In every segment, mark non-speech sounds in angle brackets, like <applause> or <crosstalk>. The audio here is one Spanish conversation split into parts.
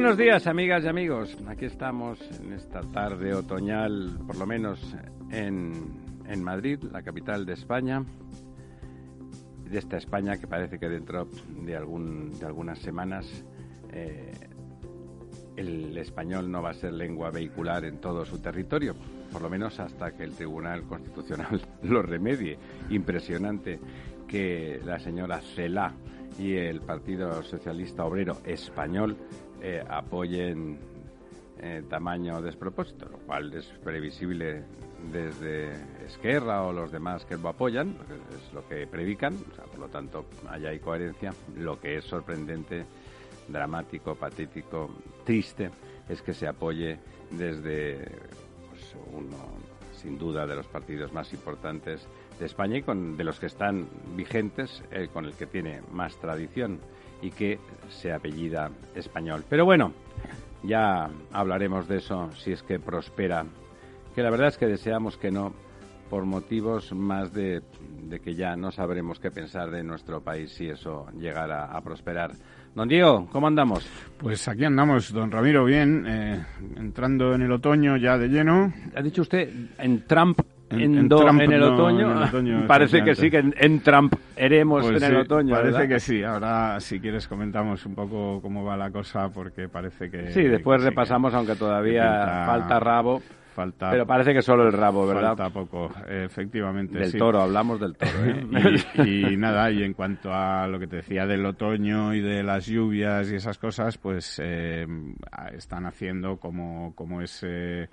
Buenos días, amigas y amigos. Aquí estamos en esta tarde otoñal, por lo menos en, en Madrid, la capital de España. De esta España que parece que dentro de, algún, de algunas semanas eh, el español no va a ser lengua vehicular en todo su territorio, por lo menos hasta que el Tribunal Constitucional <laughs> lo remedie. Impresionante que la señora Celá y el Partido Socialista Obrero Español eh, apoyen eh, tamaño despropósito, lo cual es previsible desde Esquerra o los demás que lo apoyan, es lo que predican, por lo tanto, allá hay coherencia. Lo que es sorprendente, dramático, patético, triste, es que se apoye desde pues, uno, sin duda, de los partidos más importantes de España y con, de los que están vigentes, eh, con el que tiene más tradición y que se apellida español. Pero bueno, ya hablaremos de eso si es que prospera, que la verdad es que deseamos que no, por motivos más de, que ya no sabremos qué pensar de nuestro país si eso llegara a prosperar. Don Diego, ¿cómo andamos? Pues aquí andamos, don Ramiro, bien, eh, entrando en el otoño ya de lleno. Ha dicho usted en Trump en, en, el, otoño, parece que sí, que en, Trump eremos pues en el otoño. Parece que sí. Ahora, si quieres, comentamos un poco cómo va la cosa, porque parece que. Sí, después repasamos, aunque todavía falta rabo. Falta, pero parece que solo el rabo, ¿verdad? Falta poco, efectivamente. Del toro, hablamos del toro. ¿eh? <laughs> y, nada, y en cuanto a lo que te decía del otoño y de las lluvias y esas cosas, pues eh, están haciendo como, como ese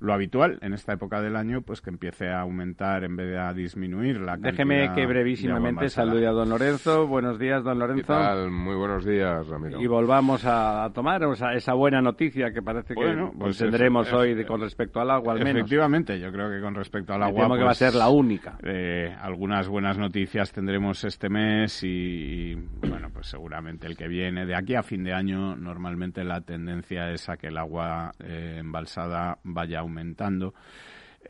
lo habitual en esta época del año, pues que empiece a aumentar en vez de a disminuir la Déjeme que brevísimamente salude a don Lorenzo. Buenos días, don Lorenzo. Muy buenos días, Ramiro. Y volvamos a tomar esa buena noticia que parece que pues tendremos hoy con respecto al agua, al menos. Efectivamente, yo creo que con respecto al agua... Temo que va a pues, ser la única. Eh, algunas buenas noticias tendremos este mes y, bueno, pues seguramente el que viene. De aquí a fin de año, normalmente la tendencia es a que el agua eh, embalsada vaya aumentando.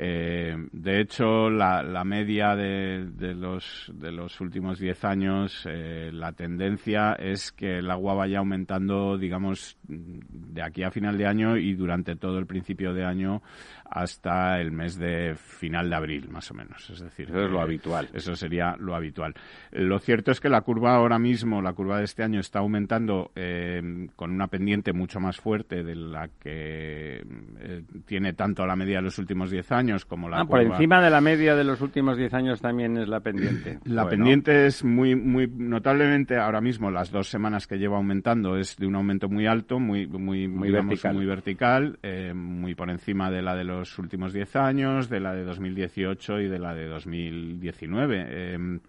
Eh, de hecho, la, media de, de, los, de los últimos 10 años, eh, la tendencia es que el agua vaya aumentando, digamos, de aquí a final de año y durante todo el principio de año hasta el mes de final de abril, más o menos. Es decir, eso es lo habitual. Eso sería lo habitual. Lo cierto es que la curva ahora mismo, la curva de este año, está aumentando eh, con una pendiente mucho más fuerte de la que eh, tiene tanto la media de los últimos 10 años como la ah, curva... Por encima de la media de los últimos 10 años también es la pendiente. <clears throat> la pendiente es muy, muy notablemente ahora mismo, las dos semanas que lleva aumentando, es de un aumento muy alto, muy, muy, muy vertical, muy, vertical eh, muy por encima de la de los los últimos 10 años, de la de 2018 y de la de 2019. Em,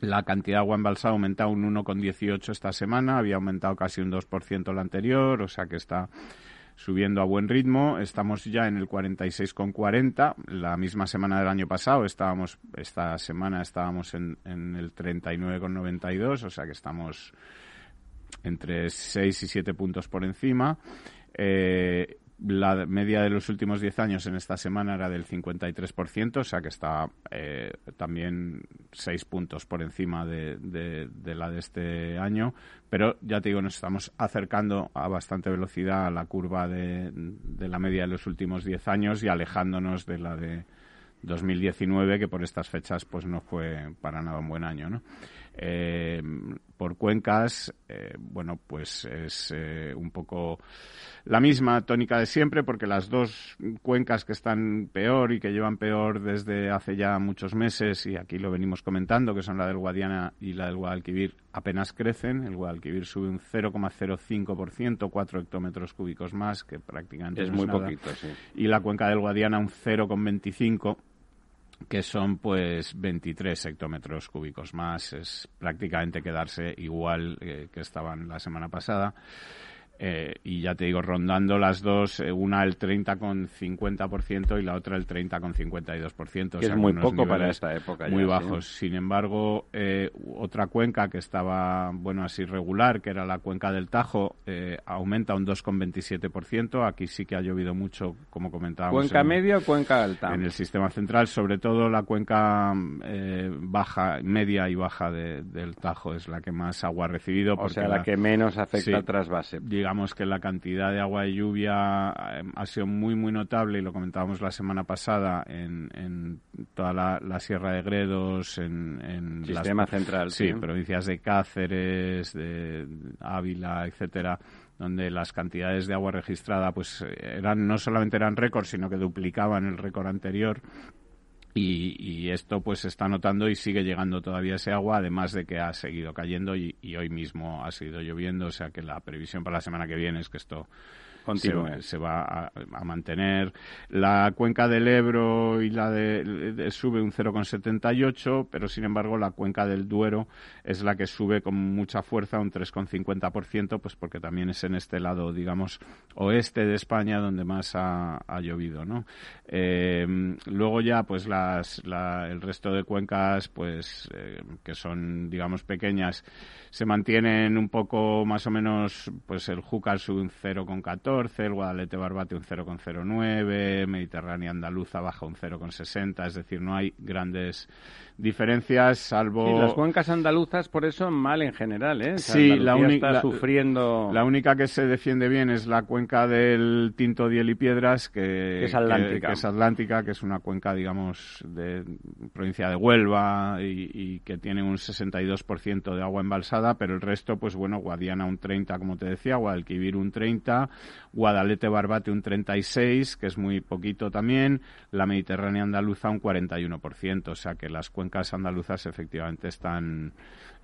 la cantidad de agua embalsada ha aumentado un 1,18 esta semana, había aumentado casi un 2% la anterior, o sea que está subiendo a buen ritmo. Estamos ya en el 46,40. La misma semana del año pasado estábamos, esta semana estábamos en, en el 39,92, o sea que estamos entre 6 y 7 puntos por encima. Eh, la media de los últimos 10 años en esta semana era del 53%, o sea que está eh, también 6 puntos por encima de, la de este año. Pero ya te digo, nos estamos acercando a bastante velocidad a la curva de, de la media de los últimos 10 años y alejándonos de la de 2019, que por estas fechas pues no fue para nada un buen año, ¿no? Eh, por cuencas, eh, bueno, pues es eh, un poco la misma tónica de siempre, porque las dos cuencas que están peor y que llevan peor desde hace ya muchos meses, y aquí lo venimos comentando, que son la del Guadiana y la del Guadalquivir, apenas crecen. El Guadalquivir sube un 0,05%, 4 hectómetros cúbicos más, que prácticamente es, muy poquito, Y la cuenca del Guadiana un 0,25 que son pues 23 hectómetros cúbicos más, es prácticamente quedarse igual eh, que estaban la semana pasada. Eh, y ya te digo, rondando las dos, eh, una el 30,50% y la otra el 30,52%. Que es muy poco para esta época. Muy bajos. Sin embargo, eh, otra cuenca que estaba, bueno, así regular, que era la cuenca del Tajo, aumenta un 2,27%. Aquí sí que ha llovido mucho, como comentábamos. ¿Cuenca media o cuenca alta? En el sistema central, sobre todo la cuenca baja, media y baja del Tajo es la que más agua ha recibido. O sea, la, que menos afecta al trasvase digamos que la cantidad de agua de lluvia eh, ha sido muy, muy notable y lo comentábamos la semana pasada en, toda la, Sierra de Gredos, en, en Sistema Central. Sí, provincias de Cáceres, de Ávila, etcétera donde las cantidades de agua registrada pues eran no solamente eran récords sino que duplicaban el récord anterior y, esto pues se está notando y sigue llegando todavía ese agua, además de que ha seguido cayendo y, y hoy mismo ha seguido lloviendo, o sea que la previsión para la semana que viene es que esto se, va a, mantener. La cuenca del Ebro y la de, sube un 0,78, pero sin embargo la cuenca del Duero es la que sube con mucha fuerza, un 3,50%, pues porque también es en este lado, digamos, oeste de España donde más ha, llovido, ¿no? Eh, luego ya, pues las, el resto de cuencas, pues eh, que son, digamos, pequeñas, se mantienen un poco más o menos, pues el Júcar sube un 0,14, el Guadalete Barbate un 0,09, Mediterránea Andaluza baja un 0,60, es decir, no hay grandes diferencias, salvo... Y las cuencas andaluzas, por eso, mal en general, ¿eh? sí, la única... sufriendo... La única que se defiende bien es la cuenca del Tinto, Diel y Piedras, que, es atlántica. Que, es atlántica, que es una cuenca, digamos, de provincia de Huelva y, y que tiene un 62% de agua embalsada, pero el resto, pues bueno, Guadiana un 30, como te decía, Guadalquivir un 30, Guadalete Barbate un 36, que es muy poquito también, la Mediterránea andaluza un 41%, o sea que las cuencas cuencas andaluzas efectivamente están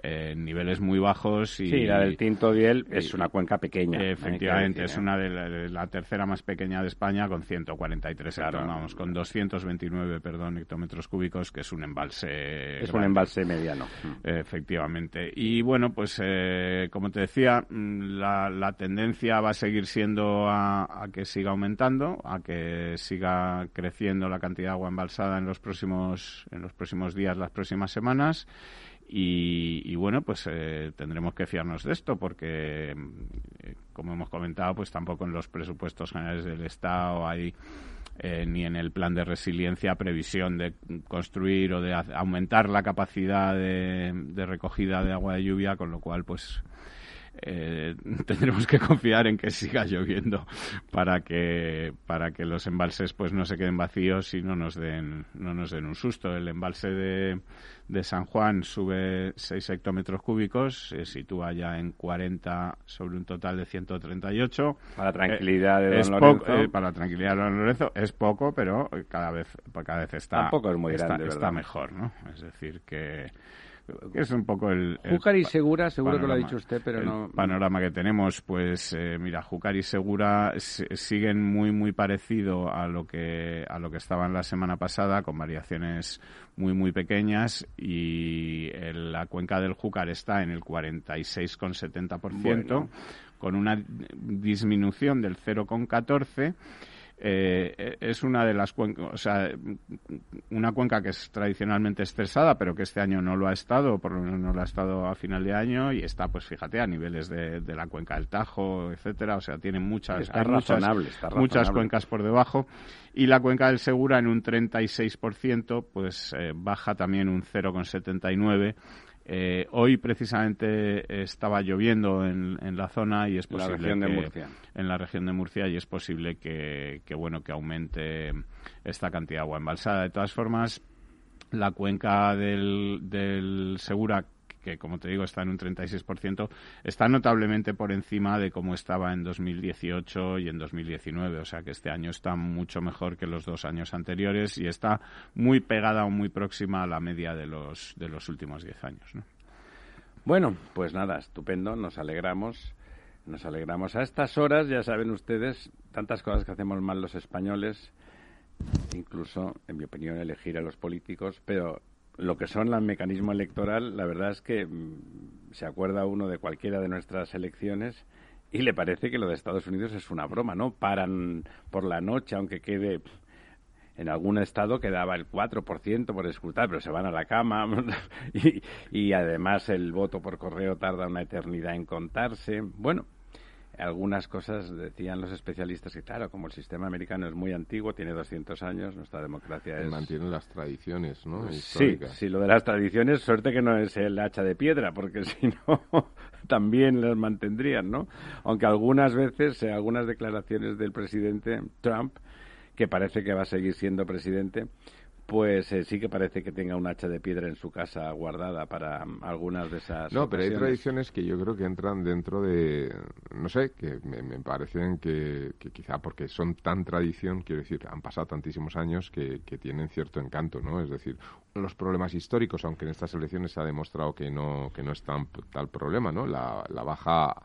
en niveles muy bajos. Y, sí, la del Tinto Diel es una cuenca pequeña. Efectivamente, es una de la, tercera más pequeña de España con 143 vamos, con 229, perdón, hectómetros cúbicos, que es un embalse. Es un embalse mediano. Efectivamente. Y bueno, pues eh, como te decía, mm, la, tendencia va a seguir siendo a, que siga aumentando, a que siga creciendo la cantidad de agua embalsada en los próximos, en los próximos días, las próximas semanas. Y, bueno, pues eh, tendremos que fiarnos de esto porque, eh, como hemos comentado, pues tampoco en los presupuestos generales del Estado hay eh, ni en el plan de resiliencia previsión de construir o de aumentar la capacidad de, de recogida de agua de lluvia, con lo cual, pues eh, <laughs> tendremos que confiar en que siga lloviendo para que para que los embalses pues no se queden vacíos y no nos den no nos den un susto. El embalse de, de San Juan sube 6 hectómetros cúbicos se sitúa ya en 40 sobre un total de 138 para tranquilidad de don Lorenzo. eh, para tranquilidad de don Lorenzo es poco pero cada vez cada vez está tampoco es muy grande está mejor no es decir que es un poco el... Júcar y Segura, seguro que lo ha dicho usted, pero no... panorama que tenemos, pues eh, mira, Júcar y Segura siguen muy, muy parecido a lo que a lo que estaban la semana pasada, con variaciones muy, muy pequeñas, y la cuenca del Júcar está en el 46,70%, con una disminución del 0,14%, eh, es una de las cuencas, o sea, una cuenca que es tradicionalmente estresada, pero que este año no lo ha estado, por lo menos no lo ha estado a final de año y está, pues fíjate, a niveles de, la cuenca del Tajo, etcétera, o sea, tiene muchas, muchas, cuencas por debajo. Y la cuenca del Segura en un 36%, pues eh, baja también un 0,79 eh, hoy precisamente estaba lloviendo en, la zona y es posible la región de Murcia. en la región de Murcia y es posible que, bueno que aumente esta cantidad de agua embalsada. De todas formas, la cuenca del, del Segura que como te digo está en un 36%, está notablemente por encima de cómo estaba en 2018 y en 2019. O sea que este año está mucho mejor que los dos años anteriores y está muy pegada o muy próxima a la media de los, de los últimos 10 años. Bueno, pues nada, estupendo, nos alegramos. Nos alegramos a estas horas, ya saben ustedes, tantas cosas que hacemos mal los españoles, incluso, en mi opinión, elegir a los políticos, pero lo que son el mecanismo electoral, la verdad es que mm, se acuerda uno de cualquiera de nuestras elecciones y le parece que lo de Estados Unidos es una broma, ¿no? Paran por la noche, aunque quede en algún estado quedaba el 4% por escrutar, pero se van a la cama <laughs> y, y, además el voto por correo tarda una eternidad en contarse. Bueno, algunas cosas decían los especialistas que, claro, como el sistema americano es muy antiguo, tiene 200 años, nuestra democracia es... Mantiene las tradiciones, ¿no? Sí, sí, lo de las tradiciones, suerte que no es el hacha de piedra, porque <laughs> si no, también las mantendrían, ¿no? Aunque algunas veces, eh, algunas declaraciones del presidente Trump, que parece que va a seguir siendo presidente, pues eh, sí que parece que tenga un hacha de piedra en su casa guardada para mm, algunas de esas. No, pero hay tradiciones que yo creo que entran dentro de. No sé, que me, parecen que, quizá porque son tan tradición, quiero decir, han pasado tantísimos años que, tienen cierto encanto, ¿no? Es decir, los problemas históricos, aunque en estas elecciones se ha demostrado que no, que no es tan, tal problema, ¿no? La, la baja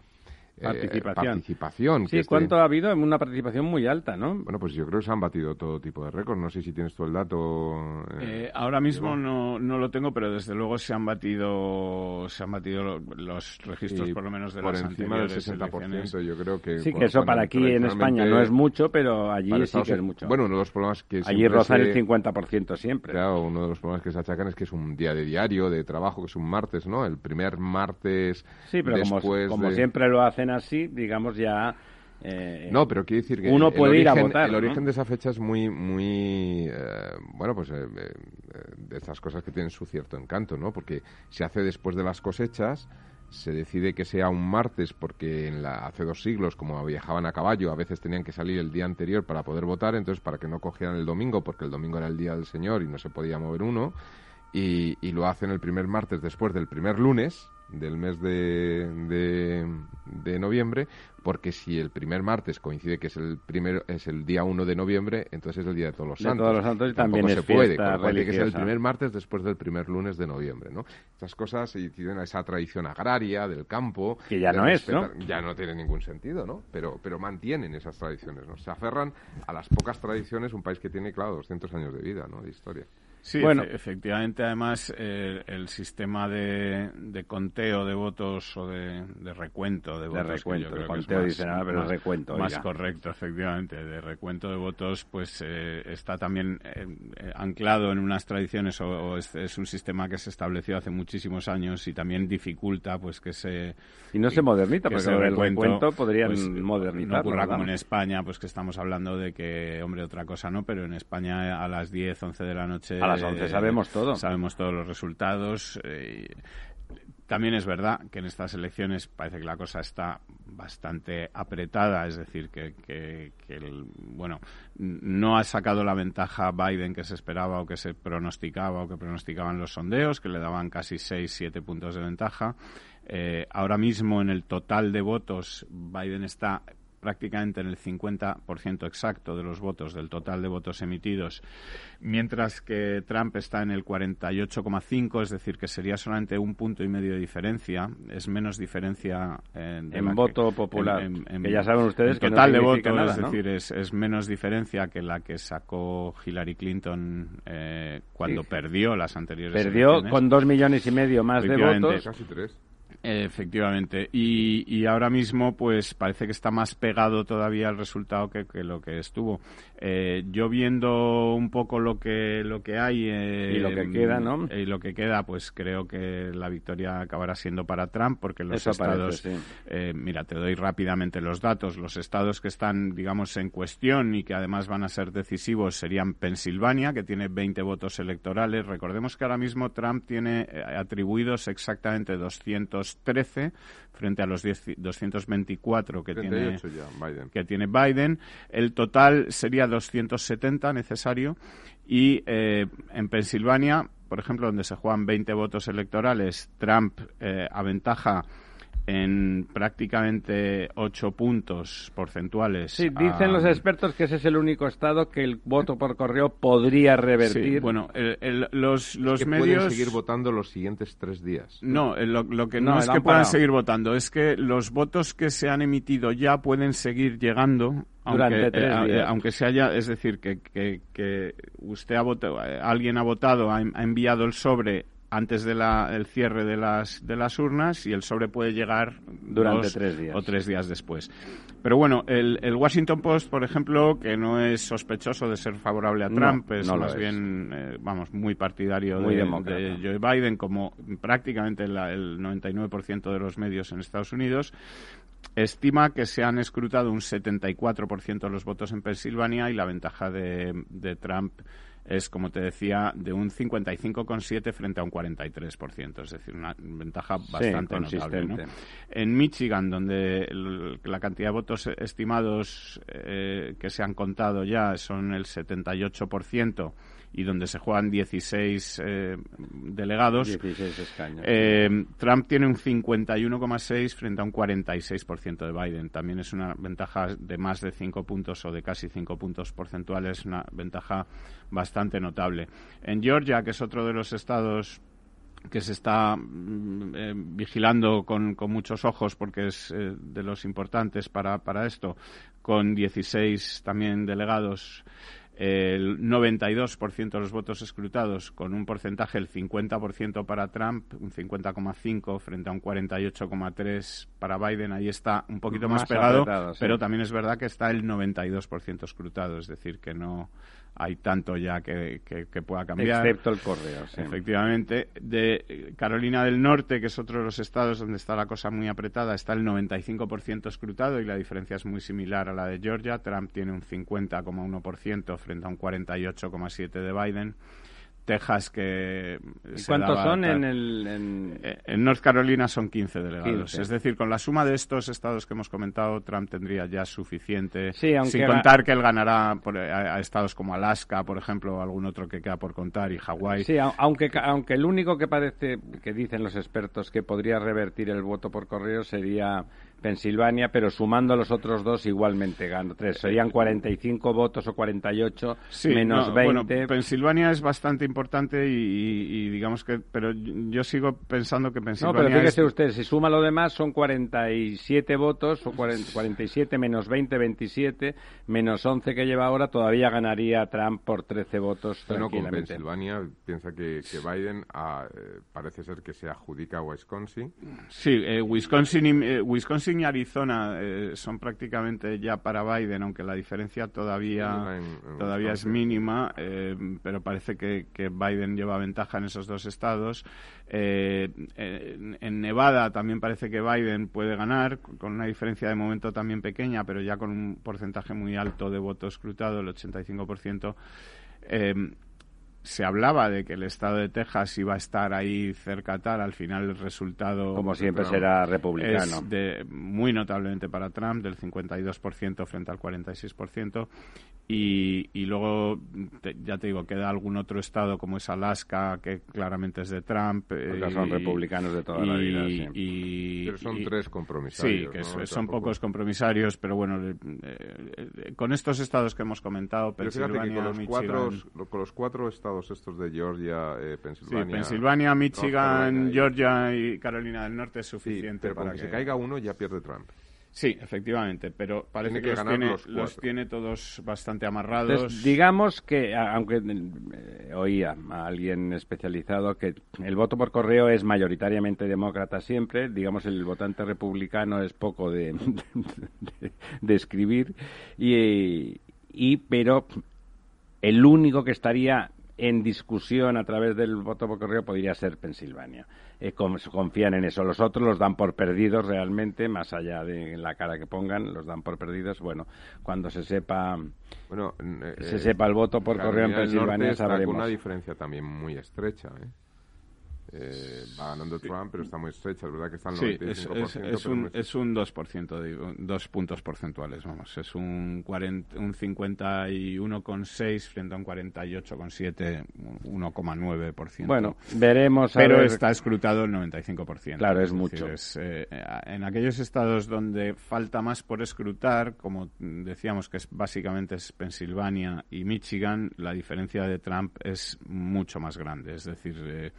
participación. participación sí, ¿cuánto ha habido? Una participación muy alta, ¿no? Bueno, pues yo creo que se han batido todo tipo de récords. No sé si tienes tú el dato. Eh, eh, ahora mismo no, no lo tengo, pero desde luego se han batido se han batido los registros, por lo menos de por las encima del 60%. Yo creo que. Sí, que eso para aquí en España no es mucho, pero allí sí que es mucho. Bueno, uno de los problemas que. Allí rozan el 50% siempre. Claro, uno de los problemas que se achacan es que es un día de diario, de trabajo, que es un martes, ¿no? El primer martes. Sí, pero como, como siempre lo hacen así, digamos ya... Eh, no, pero quiero decir que uno puede ir a votar. El origen de esa fecha es muy, muy, eh, bueno, pues eh, de estas cosas que tienen su cierto encanto, ¿no? Porque se hace después de las cosechas, se decide que sea un martes porque en la, hace dos siglos, como viajaban a caballo, a veces tenían que salir el día anterior para poder votar, entonces para que no cogieran el domingo, porque el domingo era el día del Señor y no se podía mover uno, y, y lo hacen el primer martes después del primer lunes, del mes de, de, noviembre, porque si el primer martes coincide que es el primero es el día 1 de noviembre, entonces es el día de todos los santos. todos los santos y también se puede, tiene que ser el primer martes después del primer lunes de noviembre, ¿no? Estas cosas se a esa tradición agraria del campo que ya no es, ¿no? Ya no tiene ningún sentido, ¿no? Pero pero mantienen esas tradiciones, ¿no? Se aferran a las pocas tradiciones un país que tiene claro 200 años de vida, ¿no? De historia. Sí, bueno, efectivamente, además, el sistema de, de, conteo de votos o de, recuento de, votos. De recuento, de conteo dice nada, pero recuento. Más correcto, efectivamente, de recuento de votos, pues eh, está también eh, anclado en unas tradiciones o, es, un sistema que se estableció hace muchísimos años y también dificulta, pues, que se. Y no se moderniza, porque el recuento podrían pues, modernizar. No ocurra como en España, pues que estamos hablando de que, hombre, otra cosa no, pero en España a las 10, 11 de la noche las sabemos todo. Sabemos todos los resultados. Eh, también es verdad que en estas elecciones parece que la cosa está bastante apretada, es decir, que, que, bueno, no ha sacado la ventaja Biden que se esperaba o que se pronosticaba o que pronosticaban los sondeos, que le daban casi 6, 7 puntos de ventaja. Eh, ahora mismo en el total de votos Biden está prácticamente en el 50% exacto de los votos del total de votos emitidos, mientras que Trump está en el 48,5, es decir, que sería solamente un punto y medio de diferencia, es menos diferencia en, voto popular, que ya saben ustedes que total de votos, es decir, es, menos diferencia que la que sacó Hillary Clinton eh, cuando perdió las anteriores Perdió con dos millones y medio más de votos. Casi tres. Efectivamente. Y, ahora mismo, pues parece que está más pegado todavía el resultado que, lo que estuvo. Eh, yo viendo un poco lo que lo que hay eh, y lo que queda, ¿no? Y lo que queda, pues creo que la victoria acabará siendo para Trump, porque los estados, eh, mira, te doy rápidamente los datos. Los estados que están, digamos, en cuestión y que además van a ser decisivos serían Pensilvania, que tiene 20 votos electorales. Recordemos que ahora mismo Trump tiene atribuidos exactamente 200 13 frente a los 224 que tiene, Biden. que tiene Biden. El total sería 270 necesario y eh, en Pensilvania, por ejemplo, donde se juegan 20 votos electorales, Trump eh, aventaja en prácticamente ocho puntos porcentuales. Sí, dicen los expertos que ese es el único estado que el voto por correo podría revertir. bueno, los, los medios... Pueden seguir votando los siguientes tres días. No, lo, que no, es que puedan seguir votando, es que los votos que se han emitido ya pueden seguir llegando aunque, eh, aunque se haya, es decir, que, que, que usted ha votado, alguien ha votado, ha enviado el sobre antes del cierre de las, de las urnas y el sobre puede llegar durante tres días. o tres días después. Pero bueno, el, el, Washington Post, por ejemplo, que no es sospechoso de ser favorable a Trump, es más bien, eh, vamos, muy partidario de, de, Joe Biden, como prácticamente el 99% de los medios en Estados Unidos. Estima que se han escrutado un 74% de los votos en Pensilvania y la ventaja de, de Trump es, como te decía, de un 55,7 frente a un 43%, es decir, una ventaja bastante notable. En Michigan, donde la cantidad de votos estimados eh, que se han contado ya son el 78%, y donde se juegan 16 eh, delegados, 16 escaños. Eh, Trump tiene un 51,6 frente a un 46% de Biden. También es una ventaja de más de 5 puntos o de casi 5 puntos porcentuales, una ventaja bastante notable. En Georgia, que es otro de los estados que se está mm, eh, vigilando con, con, muchos ojos porque es de los importantes para, para esto, con 16 también delegados el 92% de los votos escrutados, con un porcentaje del 50% para Trump, un 50,5 frente a un 48,3 para Biden. Ahí está un poquito más, pegado, pero también es verdad que está el 92% escrutado, es decir, que no hay tanto ya que, que, pueda cambiar. Excepto el correo, sí. Efectivamente. De Carolina del Norte, que es otro de los estados donde está la cosa muy apretada, está el 95% escrutado y la diferencia es muy similar a la de Georgia. Trump tiene un 50,1% frente a un 48,7% de Biden. Texas que... ¿Cuántos son en el...? Eh, en... North Carolina son 15 delegados. Es decir, con la suma de estos estados que hemos comentado, Trump tendría ya suficiente, sin contar que él ganará por, a, estados como Alaska, por ejemplo, o algún otro que queda por contar, y Hawái. Sí, aunque, aunque el único que parece, que dicen los expertos, que podría revertir el voto por correo sería Pensilvania, pero sumando los otros dos igualmente gano tres. Serían 45 votos o 48 menos 20. Bueno, Pensilvania es bastante importante y, digamos que, pero yo sigo pensando que Pensilvania. No, pero fíjese usted, si suma lo demás son 47 votos o 47 menos 20, 27 menos 11 que lleva ahora, todavía ganaría Trump por 13 votos. Bueno, con Pensilvania piensa que, Biden ah, eh, parece ser que se adjudica a Wisconsin. Sí, eh, Wisconsin, eh, Wisconsin y Arizona eh, son prácticamente ya para Biden, aunque la diferencia todavía, todavía es mínima, eh, pero parece que, Biden lleva ventaja en esos dos estados. Eh, en, Nevada también parece que Biden puede ganar, con una diferencia de momento también pequeña, pero ya con un porcentaje muy alto de voto escrutado, el 85% se hablaba de que el estado de Texas iba a estar ahí cerca tal, al final el resultado como siempre será republicano. es de, muy notablemente para Trump del 52% frente al 46% y, y luego, ya te digo, queda algún otro estado como es Alaska, que claramente es de Trump. Porque son republicanos de toda la vida. Y, pero son tres compromisarios. Sí, que son pocos compromisarios, pero bueno, eh, eh, con estos estados que hemos comentado, Pensilvania, con los, cuatro, con los cuatro estados estos de Georgia, eh, Pensilvania... Sí, Pensilvania, Michigan, Georgia y Carolina del Norte es suficiente pero para que se caiga uno ya pierde Trump. Sí, efectivamente, pero parece que, los, tiene, todos bastante amarrados. digamos que, aunque eh, oía a alguien especializado que el voto por correo es mayoritariamente demócrata siempre, digamos el votante republicano es poco de, <laughs> de, escribir, y, y, pero el único que estaría en discusión a través del voto por correo podría ser Pensilvania. Eh, confían en eso. Los otros los dan por perdidos realmente, más allá de la cara que pongan, los dan por perdidos. Bueno, cuando se sepa bueno, eh, se sepa el voto por correo en Pensilvania, sabremos. una diferencia también muy estrecha. ¿eh? Eh, va ganando Trump, pero está muy estrecha. Es verdad que está en el 95%. Es, es, un, es un 2%, digo, dos puntos porcentuales, vamos. Es un, 40, un 51,6 frente a un 48,7, 1,9%. Bueno, veremos. pero está escrutado el 95%. Claro, es, mucho. Eh, en aquellos estados donde falta más por escrutar, como decíamos que es básicamente es Pensilvania y Michigan, la diferencia de Trump es mucho más grande. Es decir, eh,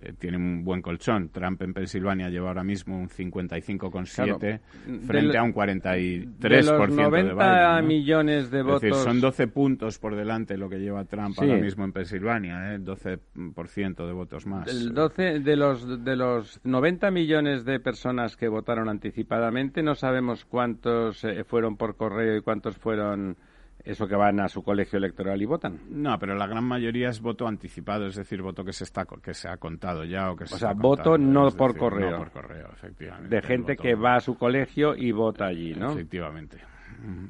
eh, tiene un buen colchón. Trump en Pensilvania lleva ahora mismo un 55,7 frente a un 43% de, los 90 millones de votos. son 12 puntos por delante lo que lleva Trump ahora mismo en Pensilvania, ¿eh? 12% de votos más. El 12 de los de los 90 millones de personas que votaron anticipadamente, no sabemos cuántos eh, fueron por correo y cuántos fueron eso que van a su colegio electoral y votan. No, pero la gran mayoría es voto anticipado, es decir, voto que se está que se ha contado ya o que se O sea, voto no por correo. No por correo, efectivamente. De gente que va a su colegio y vota allí, ¿no? Efectivamente.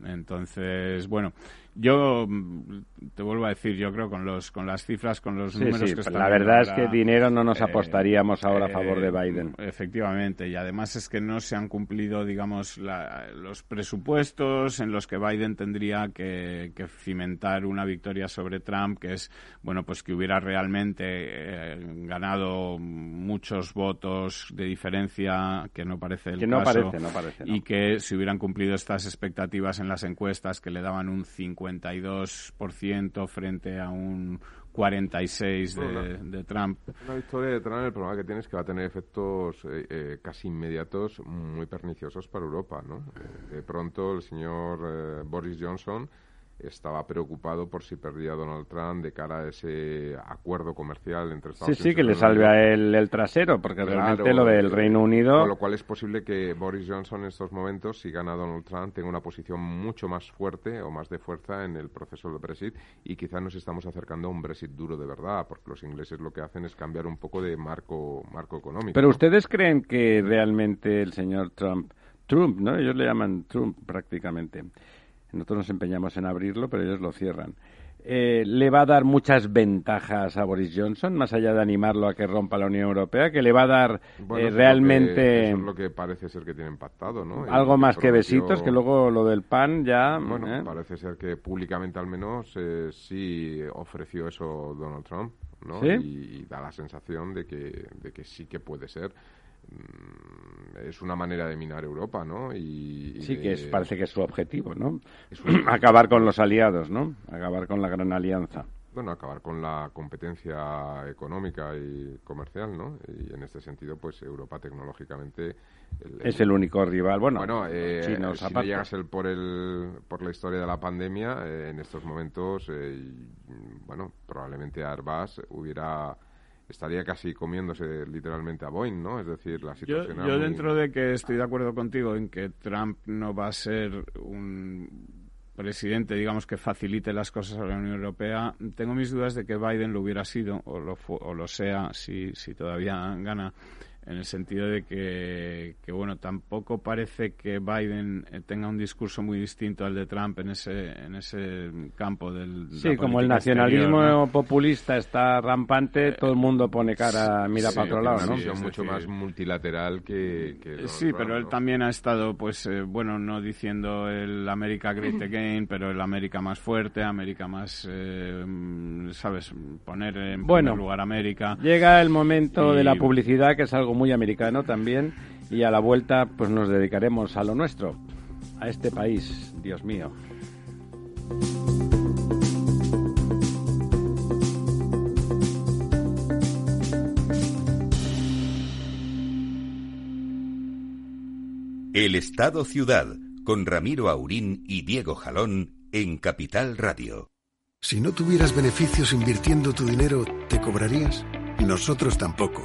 Entonces, bueno, yo mm, te vuelvo a decir, yo creo con los con las cifras, con los números que están La verdad es que dinero no nos eh, apostaríamos ahora a favor de eh, Biden. Efectivamente, y además es que no se han cumplido, digamos, los presupuestos en los que Biden tendría que, cimentar una victoria sobre Trump, que es, bueno, pues que hubiera realmente eh, ganado muchos votos de diferencia, que no parece el que no Parece, no parece, Y que se hubieran cumplido estas expectativas en las encuestas que le daban un 50 52% frente a un 46 de, de, Trump. Una victoria de Trump, el problema que tiene es que va a tener efectos eh, eh, casi inmediatos muy perniciosos para Europa. ¿no? Eh, de pronto el señor Boris Johnson estaba preocupado por si perdía Donald Trump de cara a ese acuerdo comercial entre Estados Unidos. Sí, sí, que le salve a él el trasero, porque realmente lo del Reino Unido. Con lo cual es posible que Boris Johnson en estos momentos, si gana Donald Trump, tenga una posición mucho más fuerte o más de fuerza en el proceso del Brexit y quizás nos estamos acercando a un Brexit duro de verdad, porque los ingleses lo que hacen es cambiar un poco de marco, marco económico. Pero ustedes creen que realmente el señor Trump, Trump, ¿no? Ellos le llaman Trump prácticamente nosotros nos empeñamos en abrirlo, pero ellos lo cierran. Eh, ¿Le va a dar muchas ventajas a Boris Johnson, más allá de animarlo a que rompa la Unión Europea? ¿Que le va a dar eh, realmente... eso es lo que parece ser que tienen pactado, ¿no? Algo más que besitos, que luego lo del pan ya... Bueno, ¿eh? parece ser que públicamente al menos sí ofreció eso Donald Trump, ¿no? Y, y, da la sensación de que, de que sí que puede ser. Mm, es una manera de minar Europa, ¿no? Y, sí, que parece que es su objetivo, ¿no? <clears throat> acabar con los aliados, ¿no? Acabar con la gran alianza. Bueno, acabar con la competencia económica y comercial, ¿no? Y en este sentido, pues Europa tecnológicamente... es el único rival, bueno, bueno eh, si no llegas el, por, el, por la historia de la pandemia, eh, en estos momentos, eh, bueno, probablemente Airbus hubiera estaría casi comiéndose literalmente a Boeing, ¿no? Es decir, la situación... Yo, yo dentro de que estoy de acuerdo contigo en que Trump no va a ser un presidente, digamos, que facilite las cosas a la Unión Europea, tengo mis dudas de que Biden lo hubiera sido o lo, o lo sea si, si todavía gana en el sentido de que, que, bueno, tampoco parece que Biden eh, tenga un discurso muy distinto al de Trump en ese, en ese campo del. Sí, como el nacionalismo populista está rampante, todo el mundo pone cara, mira para otro lado, ¿no? Es mucho más multilateral que. sí, pero él también ha estado, pues, eh, bueno, no diciendo el América Great Again, pero el América más fuerte, América más, eh, ¿sabes? Poner en primer lugar América. Llega el momento de la publicidad, que es algo muy americano también, y a la vuelta pues nos dedicaremos a lo nuestro, a este país, Dios mío. El Estado Ciudad, con Ramiro Aurín y Diego Jalón en Capital Radio. Si no tuvieras beneficios invirtiendo tu dinero, ¿te cobrarías? Nosotros tampoco.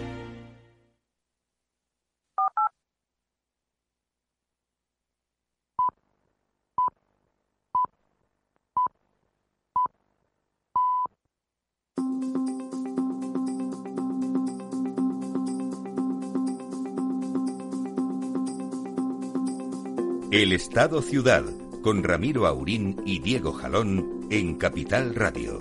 El Estado Ciudad, con Ramiro Aurín y Diego Jalón en Capital Radio.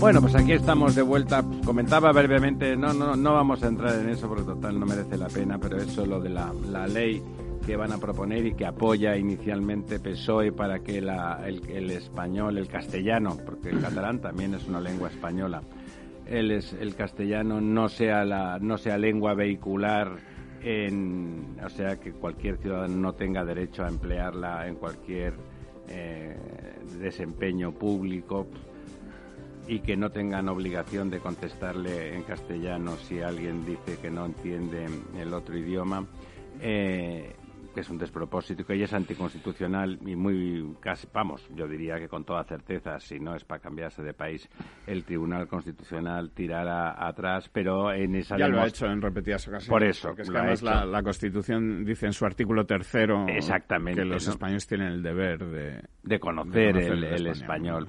Bueno, pues aquí estamos de vuelta. Comentaba brevemente, no, no, no vamos a entrar en eso porque total no merece la pena, pero eso lo de la, la ley que van a proponer y que apoya inicialmente PSOE para que el, el, español, el castellano, porque el catalán también es una lengua española, el, el castellano no sea, la, no sea lengua vehicular en, o sea, que cualquier ciudadano no tenga derecho a emplearla en cualquier eh, desempeño público y que no tengan obligación de contestarle en castellano si alguien dice que no entiende el otro idioma. Eh, es un despropósito, que es anticonstitucional y muy casi, vamos, yo diría que con toda certeza, si no es para cambiarse de país, el Tribunal Constitucional tirará atrás, pero en esa... Ya lo ha hecho en repetidas ocasiones. Por eso. que además la, Constitución dice en su artículo tercero Exactamente, que los españoles tienen el deber de... De conocer, el, español.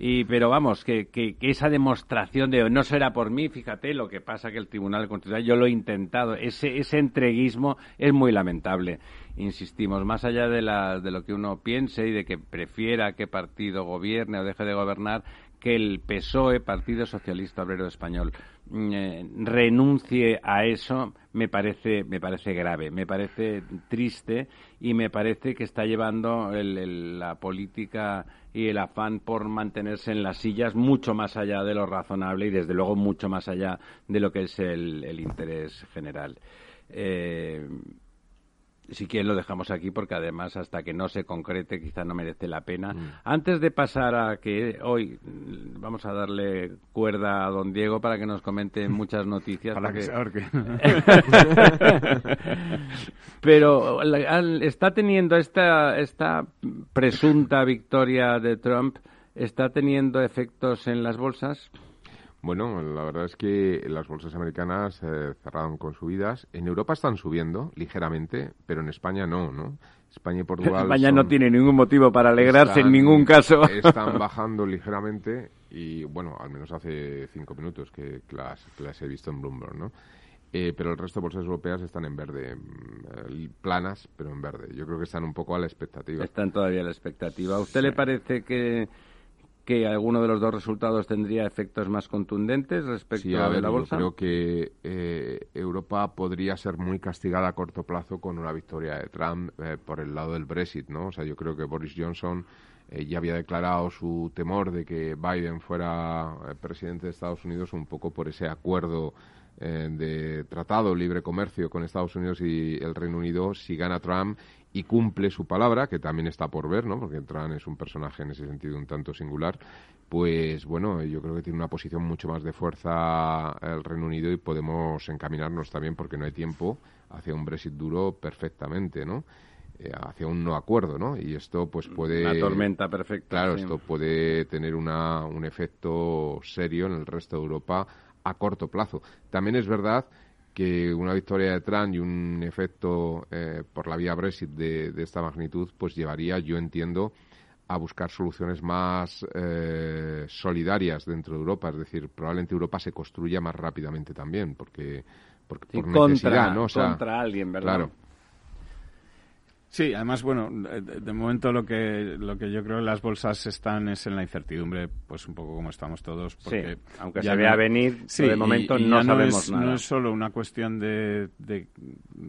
Y, pero vamos, que, que, esa demostración de no será por mí, fíjate lo que pasa que el Tribunal Constitucional, yo lo he intentado, ese, ese entreguismo es muy lamentable. Insistimos, más allá de, la, de lo que uno piense y de que prefiera qué partido gobierne o deje de gobernar, que el PSOE, Partido Socialista Obrero Español, mm, eh, renuncie a eso me parece me parece grave, me parece triste y me parece que está llevando la política y el afán por mantenerse en las sillas mucho más allá de lo razonable y desde luego mucho más allá de lo que es el, interés general. Eh, si quieren lo dejamos aquí porque además hasta que no se concrete quizá no merece la pena. Mm. Antes de pasar a que hoy vamos a darle cuerda a don Diego para que nos comente <laughs> muchas noticias. para que <laughs> Pero está teniendo esta, esta presunta victoria de Trump, está teniendo efectos en las bolsas. Bueno, la verdad es que las bolsas americanas eh, cerraron con subidas. En Europa están subiendo ligeramente, pero en España no, ¿no? España y Portugal. España no tiene ningún motivo para alegrarse en ningún caso. <laughs> Están <laughs> bajando ligeramente y, bueno, al menos hace cinco minutos que, las, he visto en Bloomberg, ¿no? Eh, pero el resto de bolsas europeas están en verde, mm, planas, pero en verde. Yo creo que están un poco a la expectativa. Están todavía a la expectativa. ¿A usted le parece que que alguno de los dos resultados tendría efectos más contundentes respecto a, la bolsa? Yo creo que eh, Europa podría ser muy castigada a corto plazo con una victoria de Trump eh, por el lado del Brexit, ¿no? O sea, yo creo que Boris Johnson eh, ya había declarado su temor de que Biden fuera presidente de Estados Unidos un poco por ese acuerdo de tratado libre comercio con Estados Unidos y el Reino Unido si gana Trump y cumple su palabra, que también está por ver, ¿no? Porque Trump es un personaje en ese sentido un tanto singular, pues bueno, yo creo que tiene una posición mucho más de fuerza el Reino Unido y podemos encaminarnos también, porque no hay tiempo, hacia un Brexit duro perfectamente, ¿no? Eh, hacia un no acuerdo, ¿no? Y esto pues puede... Una tormenta perfecta. Claro, esto puede tener una, un efecto serio en el resto de Europa a corto plazo. También es verdad que una victoria de Trump y un efecto eh, por la vía Brexit de, esta magnitud, pues llevaría, yo entiendo, a buscar soluciones más eh, solidarias dentro de Europa. Es decir, probablemente Europa se construya más rápidamente también, porque, porque por necesidad, ¿no? contra alguien, ¿verdad? Claro. Sí, además, bueno, de, momento lo que lo que yo creo que las bolsas están es en la incertidumbre, pues un poco como estamos todos, porque aunque se vea venir, de momento no sabemos nada. No es solo una cuestión de, de,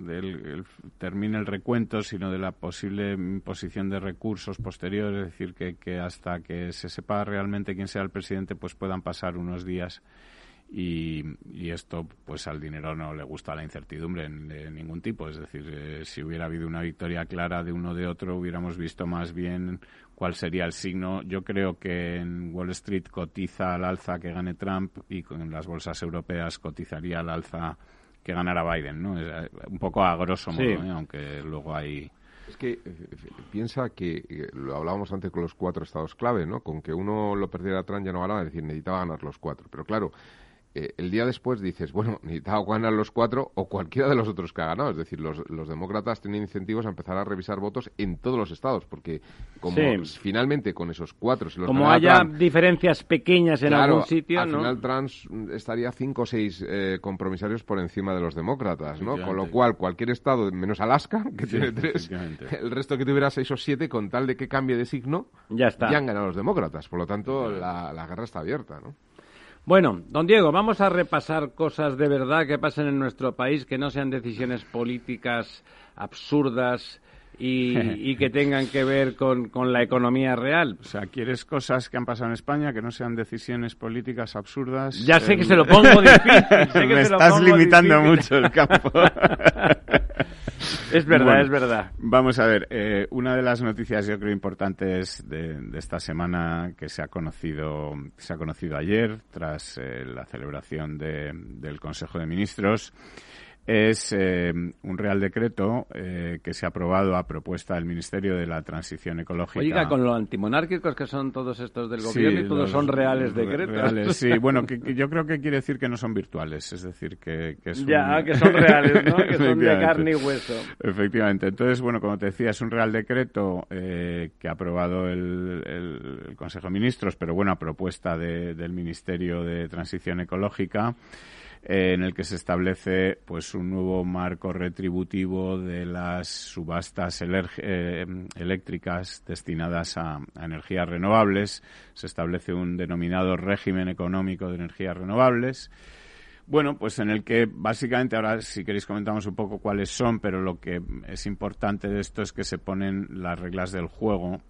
el, termine el recuento, sino de la posible imposición de recursos posteriores, es decir, que, que hasta que se sepa realmente quién sea el presidente, pues puedan pasar unos días y, esto pues al dinero no le gusta la incertidumbre de ningún tipo es decir eh, si hubiera habido una victoria clara de uno de otro hubiéramos visto más bien cuál sería el signo yo creo que en Wall Street cotiza al alza que gane Trump y con las bolsas europeas cotizaría al alza que ganara Biden no eh, un poco a grosso modo ¿eh? aunque luego hay es que piensa que lo hablábamos antes con los cuatro estados clave, ¿no? Con que uno lo perdiera Trump ya no ganaba, es decir, necesitaba ganar los cuatro. Pero claro, eh, el día después dices, bueno, necesitaba ganar los cuatro o cualquiera de los otros que ha ganado. Es decir, los, los demócratas tienen incentivos a empezar a revisar votos en todos los estados, porque como finalmente con esos cuatro... Si los como haya diferencias pequeñas en algún sitio, al final Trump estaría cinco o seis eh, compromisarios por encima de los demócratas, ¿no? Con lo cual, cualquier estado, menos Alaska, <laughs> que tiene tres, el resto que tuviera seis o siete, con tal de que cambie de signo, ya, está. ya han ganado los demócratas. Por lo tanto, la, la guerra está abierta, ¿no? Bueno, don Diego, vamos a repasar cosas de verdad que pasen en nuestro país, que no sean decisiones políticas absurdas y, que tengan que ver con, la economía real. O sea, ¿quieres cosas que han pasado en España que no sean decisiones políticas absurdas? Ya sé que se lo pongo <laughs> difícil. Me estás limitando mucho el campo. <laughs> Es verdad, es verdad. Vamos a ver, eh, una de las noticias yo creo importantes de, esta semana que se ha conocido, se ha conocido ayer tras eh, la celebración del Consejo de Ministros es eh, un Real Decreto eh, que se ha aprobado a propuesta del Ministerio de la Transición Ecológica. Oiga, con lo antimonárquicos que son todos estos del gobierno y todos son reales decretos. sí, <laughs> bueno, que, yo creo que quiere decir que no son virtuales, es decir, que, que son... Ya, que son reales, ¿no? <laughs> que son de carne y hueso. Efectivamente. Entonces, bueno, como te decía, es un Real Decreto eh, que ha aprobado el, el, Consejo de Ministros, pero bueno, a propuesta del Ministerio de Transición Ecológica. Eh, en el que se establece pues un nuevo marco retributivo de las subastas eh, eléctricas destinadas a, energías renovables. Se establece un denominado régimen económico de energías renovables. Bueno, pues en el que básicamente ahora si queréis comentamos un poco cuáles son, pero lo que es importante de esto es que se ponen las reglas del juego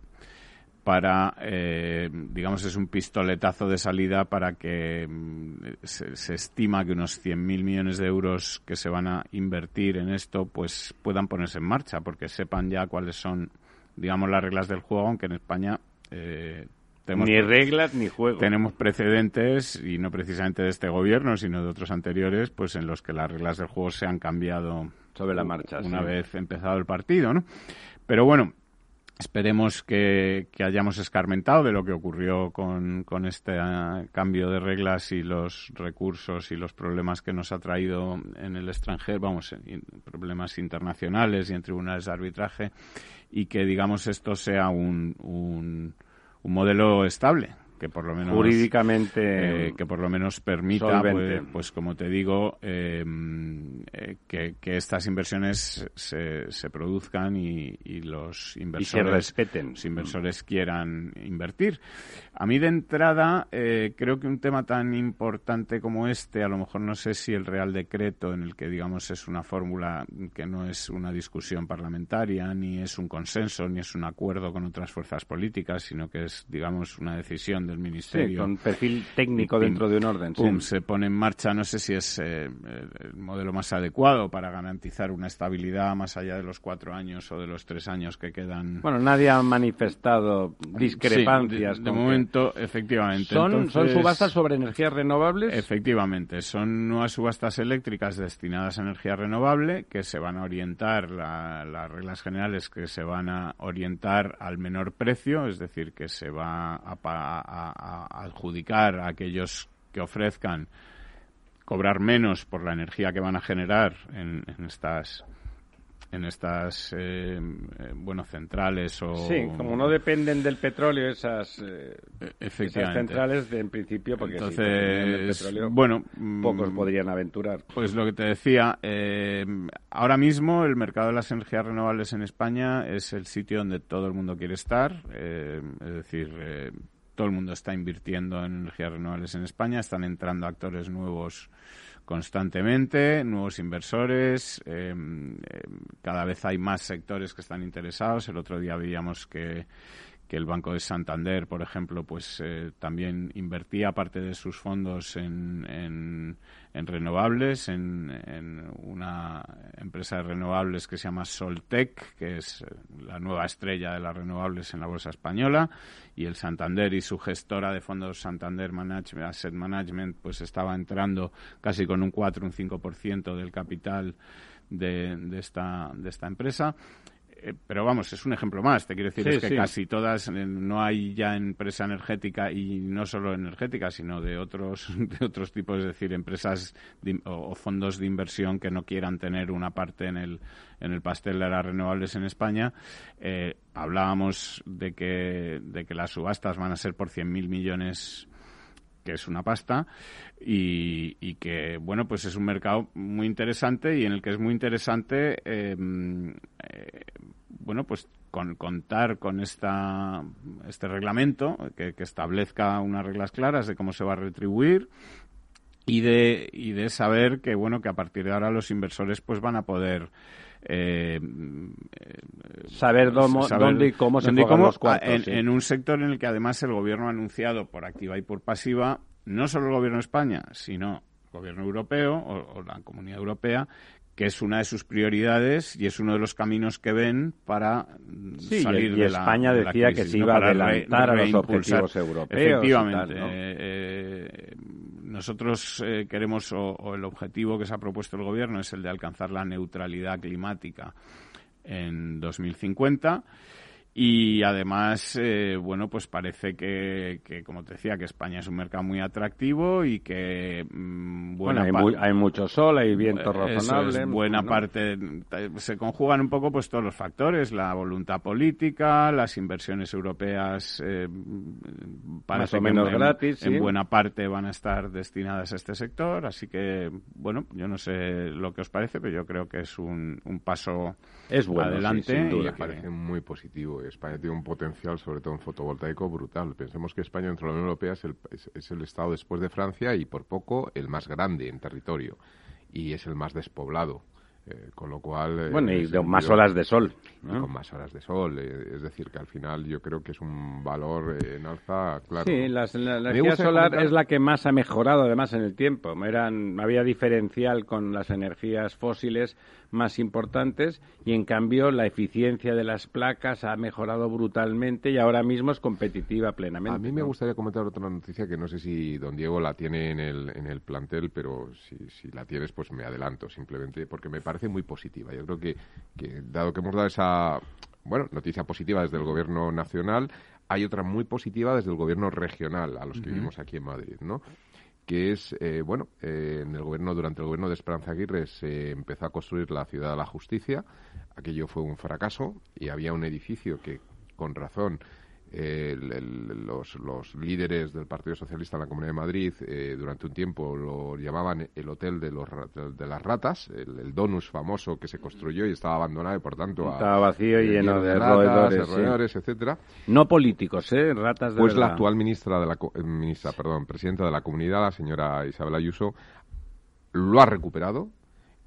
para, eh, digamos, es un pistoletazo de salida para que mm, se, estima que unos 100.000 millones de euros que se van a invertir en esto, pues puedan ponerse en marcha, porque sepan ya cuáles son, digamos, las reglas del juego, aunque en España eh, tenemos, ni reglas ni juego. Tenemos precedentes, y no precisamente de este gobierno, sino de otros anteriores, pues en los que las reglas del juego se han cambiado sobre la marcha. Una vez empezado el partido, ¿no? Pero bueno, Esperemos que, hayamos escarmentado de lo que ocurrió con, con este ah, cambio de reglas y los recursos y los problemas que nos ha traído en el extranjero, vamos, problemas internacionales y en tribunales de arbitraje, y que, digamos, esto sea un, un, un modelo estable que por lo menos jurídicamente eh, que por lo menos permita pues, pues, como te digo em, eh, que, que, estas inversiones se, se produzcan y, y los inversores respeten. los inversores quieran invertir a mí de entrada eh, creo que un tema tan importante como este a lo mejor no sé si el real decreto en el que digamos es una fórmula que no es una discusión parlamentaria ni es un consenso ni es un acuerdo con otras fuerzas políticas sino que es digamos una decisión del Ministerio. con perfil técnico dentro de un orden. Se pone en marcha, no sé si es eh, el modelo más adecuado para garantizar una estabilidad más allá de los cuatro años o de los tres años que quedan. Bueno, nadie ha manifestado discrepancias. de, momento, efectivamente. ¿Son, ¿Son subastas sobre energías renovables? Efectivamente, son nuevas subastas eléctricas destinadas a energía renovable que se van a orientar, las reglas generales que se van a orientar al menor precio, es decir, que se va a, a a, adjudicar a aquellos que ofrezcan cobrar menos por la energía que van a generar en, estas en estas eh, eh, bueno centrales o sí como no dependen del petróleo esas, eh, esas centrales de, en principio porque entonces si petróleo, bueno pocos mm, podrían aventurar. pues lo que te decía ahora mismo el mercado de las energías renovables en España es el sitio donde todo el mundo quiere estar es decir todo el mundo está invirtiendo en energías renovables en España, están entrando actores nuevos constantemente, nuevos inversores, em, em, cada vez hay más sectores que están interesados. El otro día veíamos que, que el Banco de Santander, por ejemplo, pues también invertía parte de sus fondos en, en, renovables, en, una empresa de renovables que se llama Soltec, que es la nueva estrella de las renovables en la bolsa española, y el Santander y su gestora de fondos Santander Management, Asset Management, pues estaba entrando casi con un 4, un 5% del capital de, de, esta, de esta empresa. Eh, pero vamos, es un ejemplo más. Te quiero decir es que casi todas, eh, no hay ya empresa energética y no solo energética, sino de otros, <laughs> de otros tipos, es decir, empresas o, fondos de inversión que no quieran tener una parte en el, en el pastel de las renovables en España. Eh, hablábamos de que, de que las subastas van a ser por 100.000 millones que es una pasta y, que bueno pues es un mercado muy interesante y en el que es muy interesante em, eh, bueno pues con, contar con esta este reglamento que, que establezca unas reglas claras de cómo se va a retribuir y de y de saber que bueno que a partir de ahora los inversores pues van a poder eh, saber, dónde y cómo se cómo, los en, un sector en el que además el gobierno ha anunciado por activa y por pasiva, no solo el gobierno de España, sino el gobierno europeo o, la comunidad europea, que es una de sus prioridades y es uno de los caminos que ven para salir de la España decía que se iba a adelantar a los objetivos europeos. Efectivamente. Eh, nosotros eh, queremos, o, el objetivo que se ha propuesto el Gobierno es el de alcanzar la neutralidad climática en 2050 y además, eh, bueno, pues parece que, como te decía, que España es un mercado muy atractivo y que mm, bueno, hay, mucho sol, hay viento razonable. buena parte se conjugan un poco pues todos los factores, la voluntad política, las inversiones europeas eh, más o menos gratis, en buena parte van a estar destinadas a este sector, así que bueno, yo no sé lo que os parece, pero yo creo que es un, un paso es bueno, adelante y me parece muy positivo. España tiene un potencial, sobre todo en fotovoltaico, brutal. Pensemos que España dentro de la Unión Europea es el, es el estado después de Francia y por poco el más grande en territorio y es el más despoblado. Eh, con lo cual... Eh, bueno, y con más horas de sol. con más horas de sol. Eh, es decir, que al final yo creo que es un valor en alza, claro. Sí, la, energía solar es la que más ha mejorado además en el tiempo. Eran, había diferencial con las energías fósiles más importantes y en cambio la eficiencia de las placas ha mejorado brutalmente y ahora mismo es competitiva plenamente. A mí me gustaría comentar otra noticia que no sé si don Diego la tiene en el, en el plantel, pero si, si la tienes pues me adelanto simplemente porque me parece muy positiva. Yo creo que, que dado que hemos dado esa bueno, noticia positiva desde el gobierno nacional, hay otra muy positiva desde el gobierno regional, a los que vivimos aquí en Madrid, ¿no? Que es, eh, bueno, eh, en el gobierno, durante el gobierno de Esperanza Aguirre se empezó a construir la Ciudad de la Justicia. Aquello fue un fracaso y había un edificio que, con razón, los, los, líderes del Partido Socialista en la Comunidad de Madrid eh, durante un tiempo lo llamaban el Hotel de, los, de las Ratas, el, donus famoso que se construyó y estaba abandonado y por tanto... Estaba vacío y lleno de, roedores, etcétera. No políticos, ¿eh? Ratas de Pues la actual ministra, de la, eh, ministra perdón, presidenta de la comunidad, la señora Isabel Ayuso, lo ha recuperado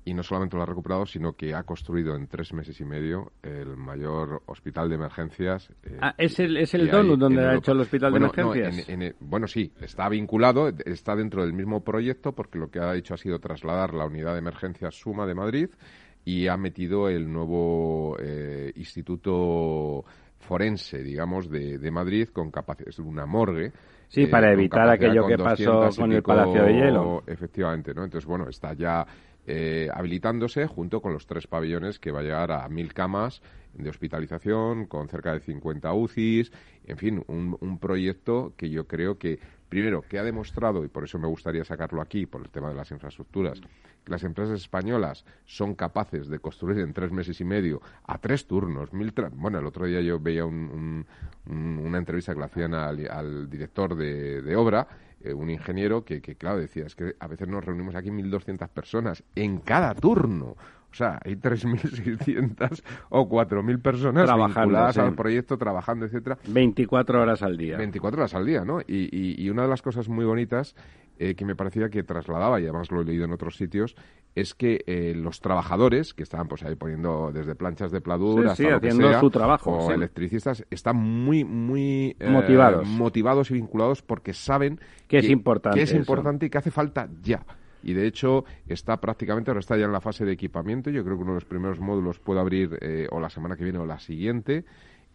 y no solamente lo ha recuperado, sino que ha construido en tres meses y medio el mayor hospital de emergencias. Eh, ah, ¿es el, es el donut donde ha hecho el hospital de emergencias? bueno, sí, está vinculado, está dentro del mismo proyecto porque lo que ha hecho ha sido trasladar la unidad de emergencias Suma de Madrid y ha metido el nuevo eh, instituto forense, digamos, de, de Madrid con capacidad, es una morgue. Sí, para eh, evitar aquello que pasó con el Palacio de Hielo. Efectivamente, ¿no? Entonces, bueno, está ya eh, habilitándose junto con los tres pabellones que va a llegar a mil camas de hospitalización, con cerca de 50 UCIs, en fin, un, un, proyecto que yo creo que, primero, que ha demostrado, y por eso me gustaría sacarlo aquí, por el tema de las infraestructuras, que las empresas españolas son capaces de construir en tres meses y medio a tres turnos, mil bueno, el otro día yo veía un, una entrevista que le hacían al, director de obra, eh, un ingeniero que, que, claro, decía, es que a veces nos reunimos aquí 1.200 personas en cada turno. O sea, hay 3.600 o 4.000 personas vinculadas al proyecto, trabajando, etcétera. 24 horas al día. 24 horas al día, ¿no? Y, y, una de las cosas muy bonitas eh, que me parecía que trasladaba, y además lo he leído en otros sitios, es que eh, los trabajadores, que estaban pues ahí poniendo desde planchas de pladur sí, haciendo su trabajo, o electricistas, están muy, muy eh, motivados. motivados y vinculados porque saben que, es importante, que es importante y que hace falta ya y de hecho está prácticamente, ahora está ya en la fase de equipamiento, yo creo que uno de los primeros módulos puede abrir eh, o la semana que viene o la siguiente.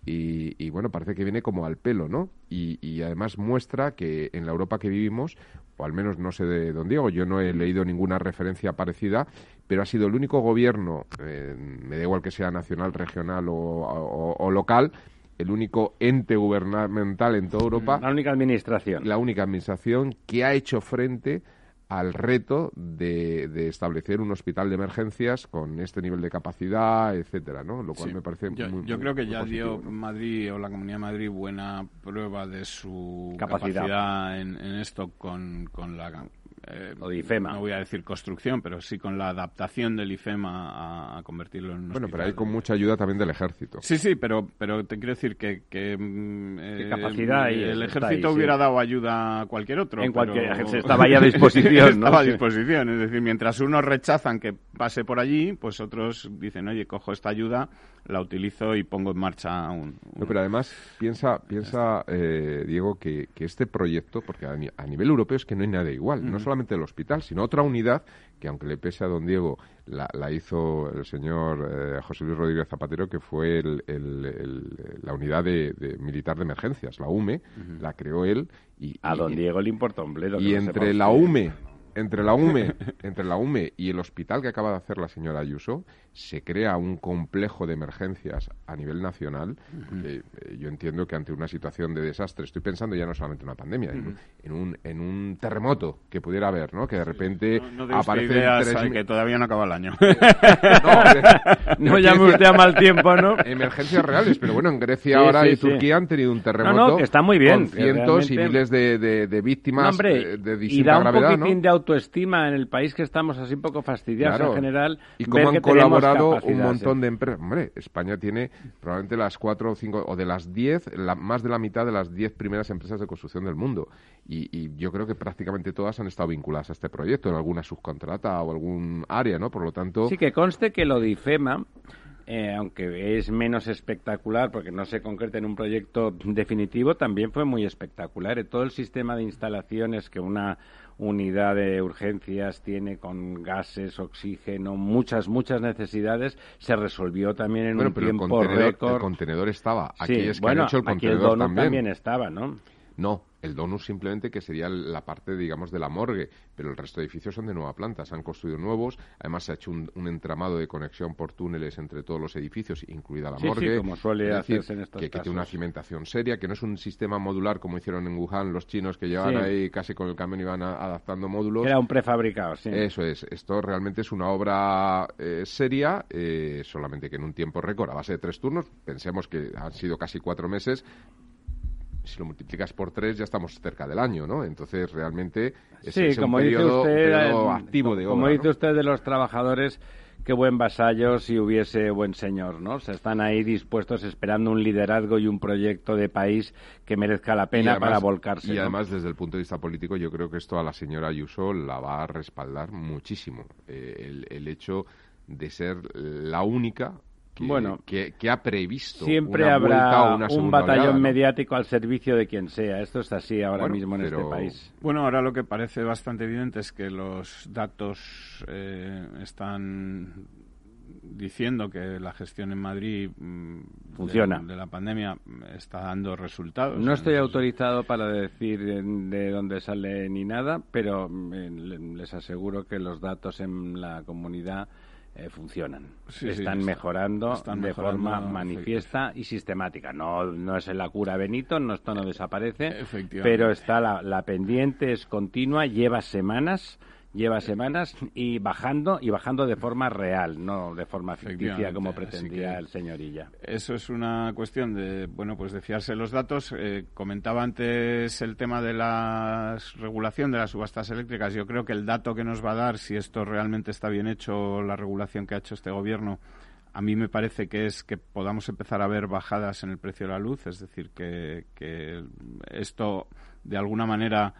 Y, bueno, parece que viene como al pelo, ¿no? Y, además muestra que en la Europa que vivimos, o al menos no sé de dónde Diego, yo no he leído ninguna referencia parecida, pero ha sido el único gobierno, eh, me da igual que sea nacional, regional o local, el único ente gubernamental en toda Europa. La única administración. La única administración que ha hecho frente al reto de, de, establecer un hospital de emergencias con este nivel de capacidad, etcétera, ¿no? Lo cual me parece yo, muy, Yo creo que ya dio Madrid o la Comunidad de Madrid buena prueba de su capacidad, en, en, esto con, con la eh, o de IFEMA. No voy a decir construcción, pero sí con la adaptación del IFEMA a, convertirlo en un Bueno, pero hay con mucha ayuda también del ejército. Sí, sí, pero, pero te quiero decir que... que mm, eh, capacidad El ejército hubiera dado ayuda a cualquier otro. En cualquier... Estaba ya a <laughs> disposición, Estaba a disposición. Es decir, mientras unos rechazan que pase por allí, pues otros dicen, oye, cojo esta ayuda la utilizo y pongo en marcha un... pero además, piensa, piensa eh, Diego, que, que, este proyecto, porque a, nivel europeo es que no hay nada igual, no solamente el hospital, sino otra unidad que, aunque le pese a don Diego, la, la hizo el señor eh, José Luis Rodríguez Zapatero, que fue el, la unidad de, militar de emergencias, la UME, la creó él. Y, a don Diego le importa un bledo. Y entre la UME entre la <laughs> UME, entre la UME y el hospital que acaba de hacer la señora Ayuso, se crea un complejo de emergencias a nivel nacional. Eh, yo entiendo que ante una situación de desastre, estoy pensando ya no solamente en una pandemia, en, un, en un terremoto que pudiera haber, ¿no? Que de repente aparece tres... que todavía no acaba el año. <laughs> no, <laughs> no llame usted a mal tiempo, ¿no? Emergencias reales, pero bueno, en Grecia ahora y Turquía han tenido un terremoto. que está muy bien. Con cientos y miles de, de, víctimas de, de distinta gravedad, ¿no? autoestima en el país que estamos así un poco fastidiados en general. Y cómo han colaborado un montón de empresas. Hombre, España tiene probablemente las cuatro o cinco, o de las diez, más de la mitad de las diez primeras empresas de construcción del mundo. Y, yo creo que prácticamente todas han estado vinculadas a este proyecto, en alguna subcontrata o algún área, ¿no? Por lo tanto... Sí, que conste que lo de IFEMA... Eh, aunque es menos espectacular porque no se concreta en un proyecto definitivo, también fue muy espectacular. Todo el sistema de instalaciones que una, unidad de urgencias tiene con gases, oxígeno, muchas, muchas necesidades, se resolvió también en un tiempo récord. El contenedor estaba. Aquí es que bueno, hecho el contenedor aquí el también estaba, ¿no? No, el donus simplemente que sería la parte, digamos, de la morgue, pero el resto de edificios son de nueva planta, se han construido nuevos, además se ha hecho un, entramado de conexión por túneles entre todos los edificios, incluida la morgue. como suele hacerse en estos que, que tiene una cimentación seria, que no es un sistema modular como hicieron en Wuhan los chinos que llevaban ahí casi con el camión y iban adaptando módulos. Era un prefabricado, sí. Eso es, esto realmente es una obra eh, seria, eh, solamente que en un tiempo récord, a base de tres turnos, pensemos que han sido casi cuatro meses, si lo multiplicas por tres ya estamos cerca del año, ¿no? Entonces realmente es, un periodo, eh, activo de obra. Como dice usted de los trabajadores, qué buen vasallo si hubiese buen señor, ¿no? Se están ahí dispuestos esperando un liderazgo y un proyecto de país que merezca la pena para volcarse. Y además, desde el punto de vista político, yo creo que esto a la señora Ayuso la va a respaldar muchísimo. Eh, el hecho de ser la única que, bueno, que, ha previsto siempre habrá un batallón mediático al servicio de quien sea. Esto es así ahora mismo en este país. Bueno, ahora lo que parece bastante evidente es que los datos eh, están diciendo que la gestión en Madrid mm, funciona de, la pandemia está dando resultados. No estoy autorizado para decir de dónde sale ni nada, pero mm, les aseguro que los datos en la comunidad eh, funcionan. están mejorando de forma manifiesta y sistemática. No, no es la cura Benito, no, esto no desaparece, pero está la, la pendiente, es continua, lleva semanas lleva semanas y bajando y bajando de forma real, no de forma ficticia como pretendía el señorilla. Eso es una cuestión de bueno pues de fiarse los datos. Eh, comentaba antes el tema de la regulación de las subastas eléctricas. Yo creo que el dato que nos va a dar si esto realmente está bien hecho la regulación que ha hecho este gobierno a mí me parece que es que podamos empezar a ver bajadas en el precio de la luz, es decir, que, que esto de alguna manera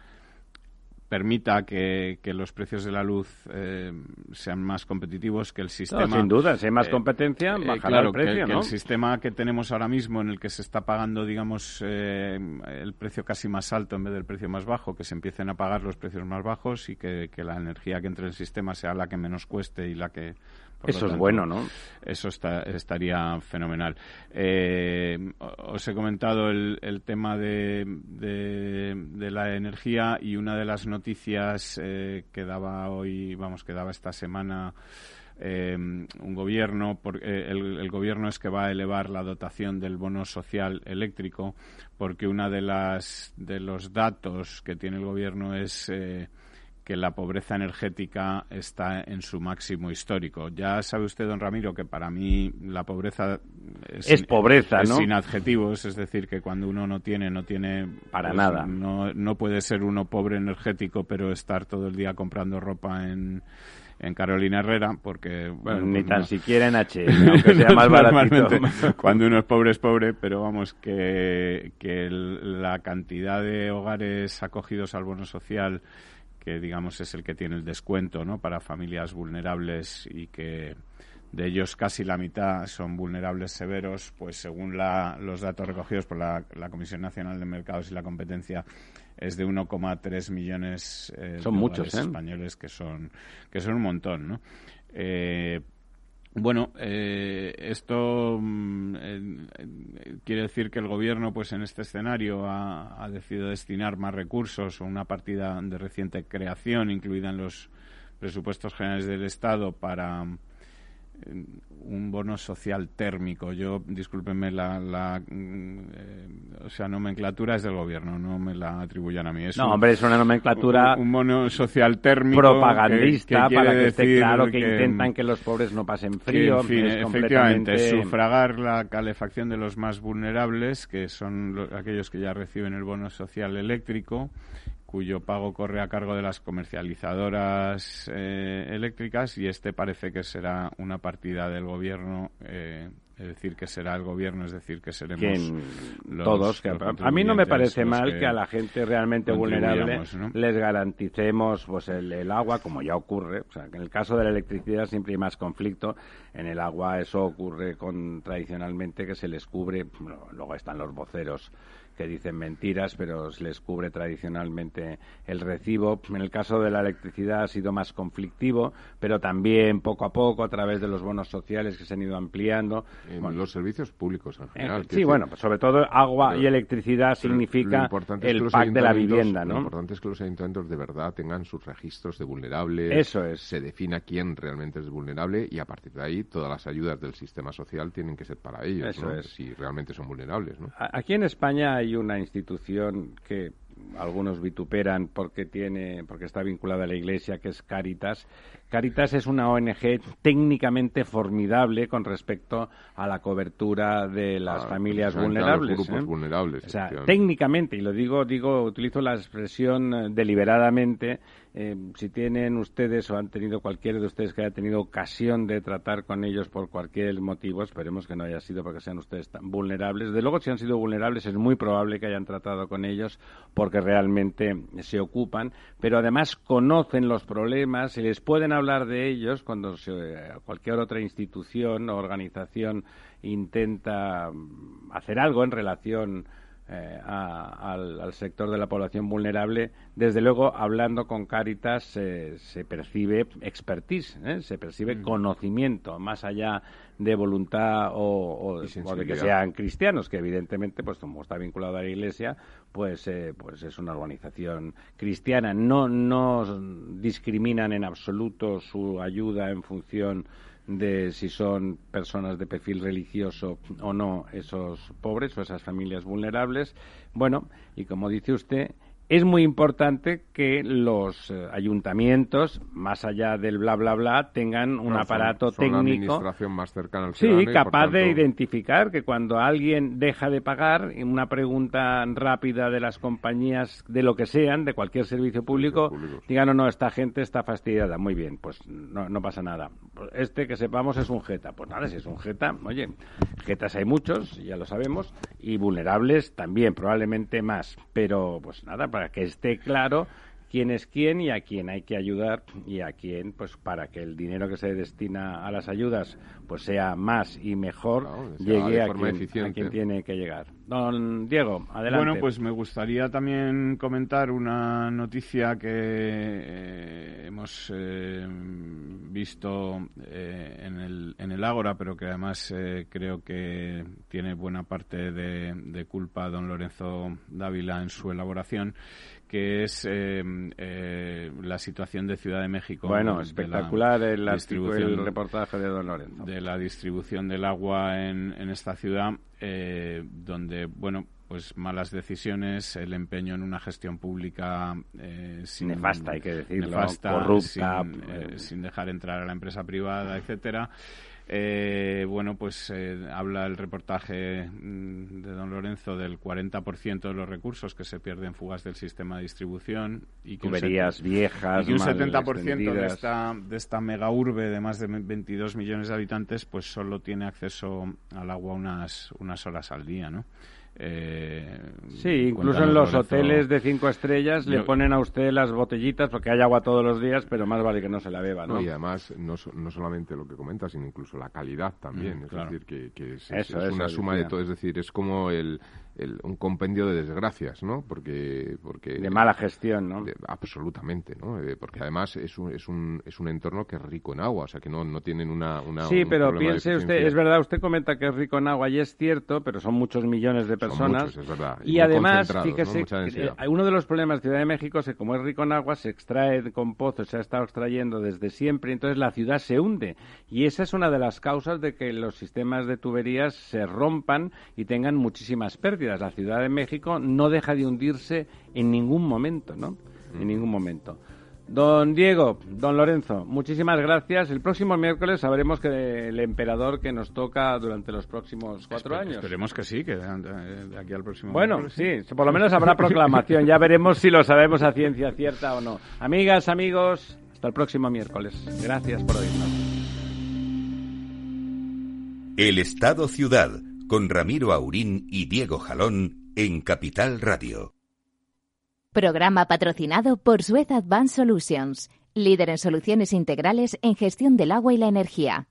permita que, los precios de la luz eh, sean más competitivos, que el sistema... sin duda, si hay más eh, competencia, eh, bajará el precio, que, el sistema que tenemos ahora mismo, en el que se está pagando, digamos, el precio casi más alto en vez del precio más bajo, que se empiecen a pagar los precios más bajos y que, que la energía que entre en el sistema sea la que menos cueste y la que eso es bueno, ¿no? Eso estaría fenomenal. Eh, os he comentado el, tema de, de, la energía y una de las noticias eh, que daba hoy, vamos, que daba esta semana eh, un gobierno, el, el, gobierno es que va a elevar la dotación del bono social eléctrico, porque una de las de los datos que tiene el gobierno es que la pobreza energética está en su máximo histórico. Ya sabe usted, don Ramiro, que para mí la pobreza es, pobreza, ¿no? sin adjetivos, es decir, que cuando uno no tiene, no tiene para pues, nada. No, no puede ser uno pobre energético, pero estar todo el día comprando ropa en en Carolina Herrera, porque... Bueno, Ni pues tan siquiera en H, <laughs> aunque sea más baratito. cuando uno es pobre es pobre, pero vamos, que, que la cantidad de hogares acogidos al bono social que digamos es el que tiene el descuento ¿no? para familias vulnerables y que de ellos casi la mitad son vulnerables severos, pues según los datos recogidos por la, Comisión Nacional de Mercados y la Competencia es de 1,3 millones eh, son muchos, ¿eh? españoles que son que son un montón, ¿no? Eh, bueno, eh, esto mm, quiere decir que el gobierno, pues en este escenario, ha, ha, decidido destinar más recursos o una partida de reciente creación incluida en los presupuestos generales del Estado para un bono social térmico. Yo, discúlpenme, la, la eh, o sea, nomenclatura es del gobierno, no me la atribuyan a mí. no, hombre, es una nomenclatura... Un, bono social térmico... Propagandista, para que esté claro que, intentan que los pobres no pasen frío. efectivamente, sufragar la calefacción de los más vulnerables, que son aquellos que ya reciben el bono social eléctrico, cuyo pago corre a cargo de las comercializadoras eh, eléctricas y este parece que será una partida del gobierno eh, es decir, que será el gobierno, es decir, que seremos todos. a mí no me parece mal que, a la gente realmente vulnerable les garanticemos pues el, agua, como ya ocurre. O sea, que en el caso de la electricidad siempre hay más conflicto. En el agua eso ocurre con tradicionalmente que se les cubre. luego están los voceros que dicen mentiras, pero se les cubre tradicionalmente el recibo. En el caso de la electricidad ha sido más conflictivo, pero también poco a poco, a través de los bonos sociales que se han ido ampliando. En los servicios públicos, en general. sí, bueno, pues sobre todo agua y electricidad significa el pack de la vivienda, ¿no? Lo importante es que los ayuntamientos de verdad tengan sus registros de vulnerables. Eso es. Se defina quién realmente es vulnerable y a partir de ahí todas las ayudas del sistema social tienen que ser para ellos, Eso es. Si realmente son vulnerables, ¿no? Aquí en España hay una institución que algunos vituperan porque tiene porque está vinculada a la Iglesia, que es Caritas. Caritas es una ONG técnicamente formidable con respecto a la cobertura de las ah, familias vulnerables. grupos ¿eh? vulnerables. O sea, técnicamente, y lo digo, digo, utilizo la expresión eh, deliberadamente, eh, si tienen ustedes o han tenido cualquiera de ustedes que haya tenido ocasión de tratar con ellos por cualquier motivo, esperemos que no haya sido porque sean ustedes tan vulnerables. De luego, si han sido vulnerables, es muy probable que hayan tratado con ellos porque realmente se ocupan, pero además conocen los problemas y les pueden hablar de ellos cuando cualquier otra institución o organización intenta hacer algo en relación eh, al, sector de la población vulnerable, desde luego, hablando con Cáritas se percibe expertise, ¿eh? se percibe mm. conocimiento, más allá de voluntad o, de que sean cristianos, que evidentemente, pues como está vinculado a la Iglesia, pues, eh, pues es una organización cristiana. No, no discriminan en absoluto su ayuda en función de si son personas de perfil religioso o no esos pobres o esas familias vulnerables. Bueno, y como dice usted, es muy importante que los eh, ayuntamientos, más allá del bla bla bla, tengan un aparato técnico. administración más cercana al Sí, capaz de identificar que cuando alguien deja de pagar, una pregunta rápida de las compañías, de lo que sean, de cualquier servicio público, digan, no, no, esta gente está fastidiada. Muy bien, pues no, no pasa nada. Este que sepamos es un jeta. Pues nada, si es un jeta, oye, jetas hay muchos, ya lo sabemos, y vulnerables también, probablemente más. Pero, pues nada, para que esté claro quién es quién y a quién hay que ayudar y a quién, pues para que el dinero que se destina a las ayudas pues sea más y mejor, llegue a quien, tiene que llegar. Don Diego, adelante. Bueno, pues me gustaría también comentar una noticia que eh, hemos eh, visto eh, en, el, en el Ágora, pero que además creo que tiene buena parte de, de culpa don Lorenzo Dávila en su elaboración que es eh, eh, la situación de Ciudad de México. Bueno, espectacular el, el reportaje de Don Lorenzo. De la distribución del agua en, en esta ciudad, eh, donde, bueno, pues malas decisiones, el empeño en una gestión pública sin, nefasta, hay que decirlo, corrupta, sin, sin, dejar entrar a la empresa privada, etcétera. Eh, bueno, pues eh, habla el reportaje mm, de don Lorenzo del 40% de los recursos que se pierden fugas del sistema de distribución y que Tuberías viejas, y un 70% de esta, de esta mega urbe de más de 22 millones de habitantes pues solo tiene acceso al agua unas, unas horas al día, ¿no? Eh, sí, incluso en los hoteles de cinco estrellas le ponen a usted las botellitas porque hay agua todos los días, pero más vale que no se la beba, ¿no? y además, no, no solamente lo que comenta, sino incluso la calidad también. Mm, es decir, que, es, una suma de todo. Es decir, es como el, un compendio de desgracias, ¿no? Porque, porque de mala gestión, ¿no? absolutamente, ¿no? Eh, porque además es un, es un es un entorno que es rico en agua, o sea que no, no tienen una, una sí, pero piense usted, es verdad, usted comenta que es rico en agua y es cierto, pero son muchos millones de personas. es verdad. Y, además, fíjese, uno de los problemas de Ciudad de México es que como es rico en agua se extrae con pozos, se ha estado extrayendo desde siempre, entonces la ciudad se hunde y esa es una de las causas de que los sistemas de tuberías se rompan y tengan muchísimas pérdidas la Ciudad de México no deja de hundirse en ningún momento, ¿no? En ningún momento. Don Diego, don Lorenzo, muchísimas gracias. El próximo miércoles sabremos que el emperador que nos toca durante los próximos cuatro años. Esperemos que sí, que de, aquí al próximo Bueno, sí, por lo menos habrá <laughs> proclamación. Ya veremos si lo sabemos a ciencia cierta o no. Amigas, amigos, hasta el próximo miércoles. Gracias por oírnos. El Estado Ciudad con Ramiro Aurín y Diego Jalón en Capital Radio. Programa patrocinado por Suez Advanced Solutions, líder en soluciones integrales en gestión del agua y la energía.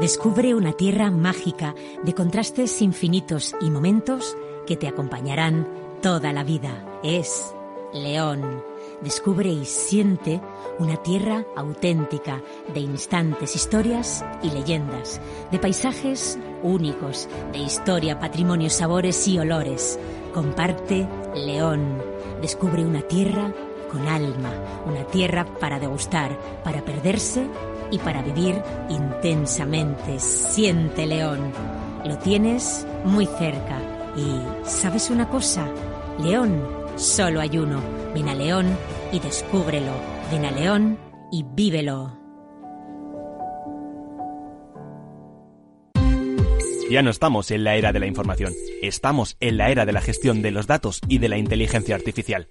Descubre una tierra mágica de contrastes infinitos y momentos que te acompañarán toda la vida. Es León. Descubre y siente una tierra auténtica de instantes, historias y leyendas, de paisajes únicos, de historia, patrimonio, sabores y olores. Comparte León. Descubre una tierra con alma, una tierra para degustar, para perderse y para vivir intensamente. Siente León. Lo tienes muy cerca. Y ¿sabes una cosa? León, solo hay uno. Ven León y descúbrelo. Ven a León y vívelo. Ya no estamos en la era de la información, estamos en la era de la gestión de los datos y de la inteligencia artificial.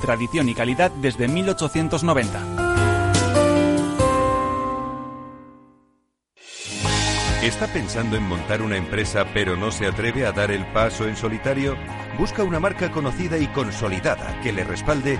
tradición y calidad desde 1890. ¿Está pensando en montar una empresa pero no se atreve a dar el paso en solitario? Busca una marca conocida y consolidada que le respalde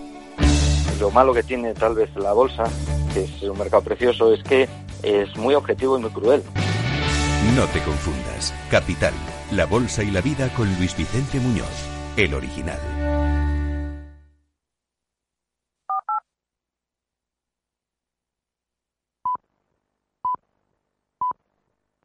lo malo que tiene tal vez la bolsa, que es un mercado precioso, es que es muy objetivo y muy cruel. No te confundas. Capital, la bolsa y la vida con Luis Vicente Muñoz, el original.